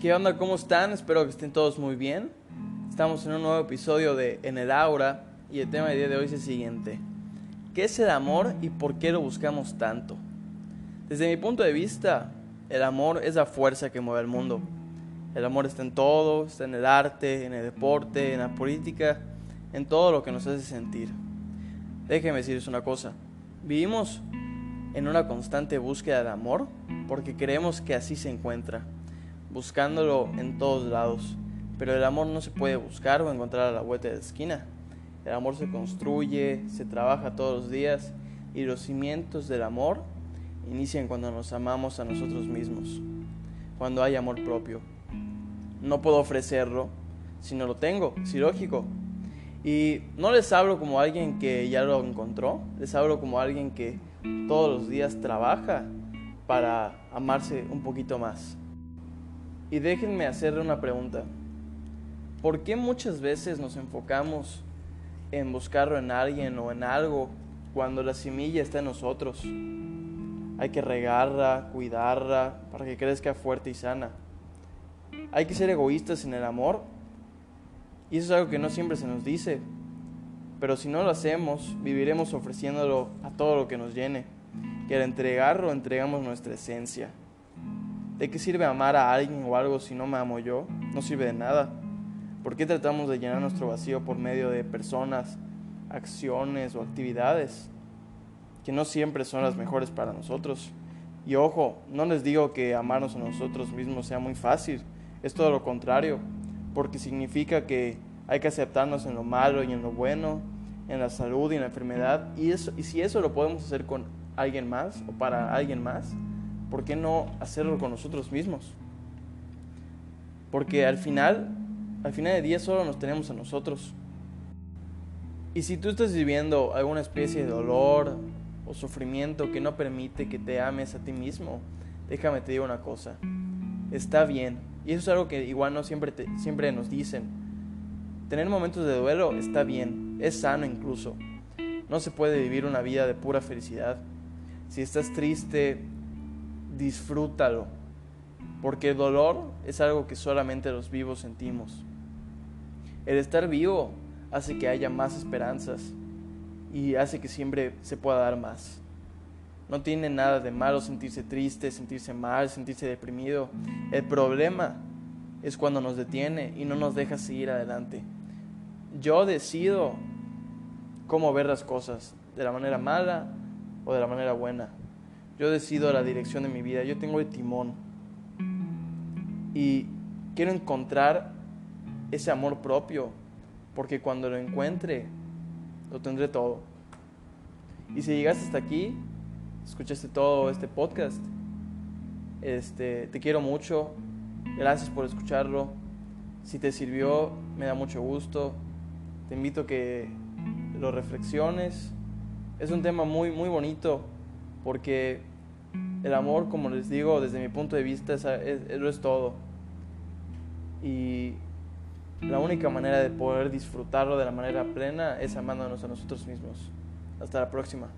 ¿Qué onda? ¿Cómo están? Espero que estén todos muy bien. Estamos en un nuevo episodio de En el Aura y el tema del día de hoy es el siguiente. ¿Qué es el amor y por qué lo buscamos tanto? Desde mi punto de vista, el amor es la fuerza que mueve el mundo. El amor está en todo, está en el arte, en el deporte, en la política, en todo lo que nos hace sentir. Déjenme decirles una cosa. Vivimos en una constante búsqueda de amor porque creemos que así se encuentra, buscándolo en todos lados. Pero el amor no se puede buscar o encontrar a la vuelta de la esquina. El amor se construye, se trabaja todos los días y los cimientos del amor inician cuando nos amamos a nosotros mismos, cuando hay amor propio. No puedo ofrecerlo si no lo tengo, es ilógico. Y no les hablo como alguien que ya lo encontró, les hablo como alguien que todos los días trabaja para amarse un poquito más. Y déjenme hacerle una pregunta. ¿Por qué muchas veces nos enfocamos en buscarlo en alguien o en algo cuando la semilla está en nosotros? Hay que regarla, cuidarla para que crezca fuerte y sana. Hay que ser egoístas en el amor. Y eso es algo que no siempre se nos dice. Pero si no lo hacemos, viviremos ofreciéndolo a todo lo que nos llene. Que al entregarlo entregamos nuestra esencia. ¿De qué sirve amar a alguien o algo si no me amo yo? No sirve de nada. ¿Por qué tratamos de llenar nuestro vacío por medio de personas, acciones o actividades que no siempre son las mejores para nosotros? Y ojo, no les digo que amarnos a nosotros mismos sea muy fácil, es todo lo contrario, porque significa que hay que aceptarnos en lo malo y en lo bueno, en la salud y en la enfermedad. Y, eso, y si eso lo podemos hacer con alguien más o para alguien más, ¿por qué no hacerlo con nosotros mismos? Porque al final, al final de día solo nos tenemos a nosotros. Y si tú estás viviendo alguna especie de dolor o sufrimiento que no permite que te ames a ti mismo, déjame te digo una cosa. Está bien. Y eso es algo que igual no siempre, siempre nos dicen. Tener momentos de duelo está bien, es sano incluso. No se puede vivir una vida de pura felicidad. Si estás triste, disfrútalo, porque el dolor es algo que solamente los vivos sentimos. El estar vivo hace que haya más esperanzas y hace que siempre se pueda dar más. No tiene nada de malo sentirse triste, sentirse mal, sentirse deprimido. El problema es cuando nos detiene y no nos deja seguir adelante yo decido cómo ver las cosas, de la manera mala o de la manera buena. Yo decido la dirección de mi vida, yo tengo el timón. Y quiero encontrar ese amor propio, porque cuando lo encuentre, lo tendré todo. Y si llegaste hasta aquí, escuchaste todo este podcast, este, te quiero mucho, gracias por escucharlo. Si te sirvió, me da mucho gusto. Te invito a que lo reflexiones. Es un tema muy, muy bonito porque el amor, como les digo, desde mi punto de vista, es, es, lo es todo. Y la única manera de poder disfrutarlo de la manera plena es amándonos a nosotros mismos. Hasta la próxima.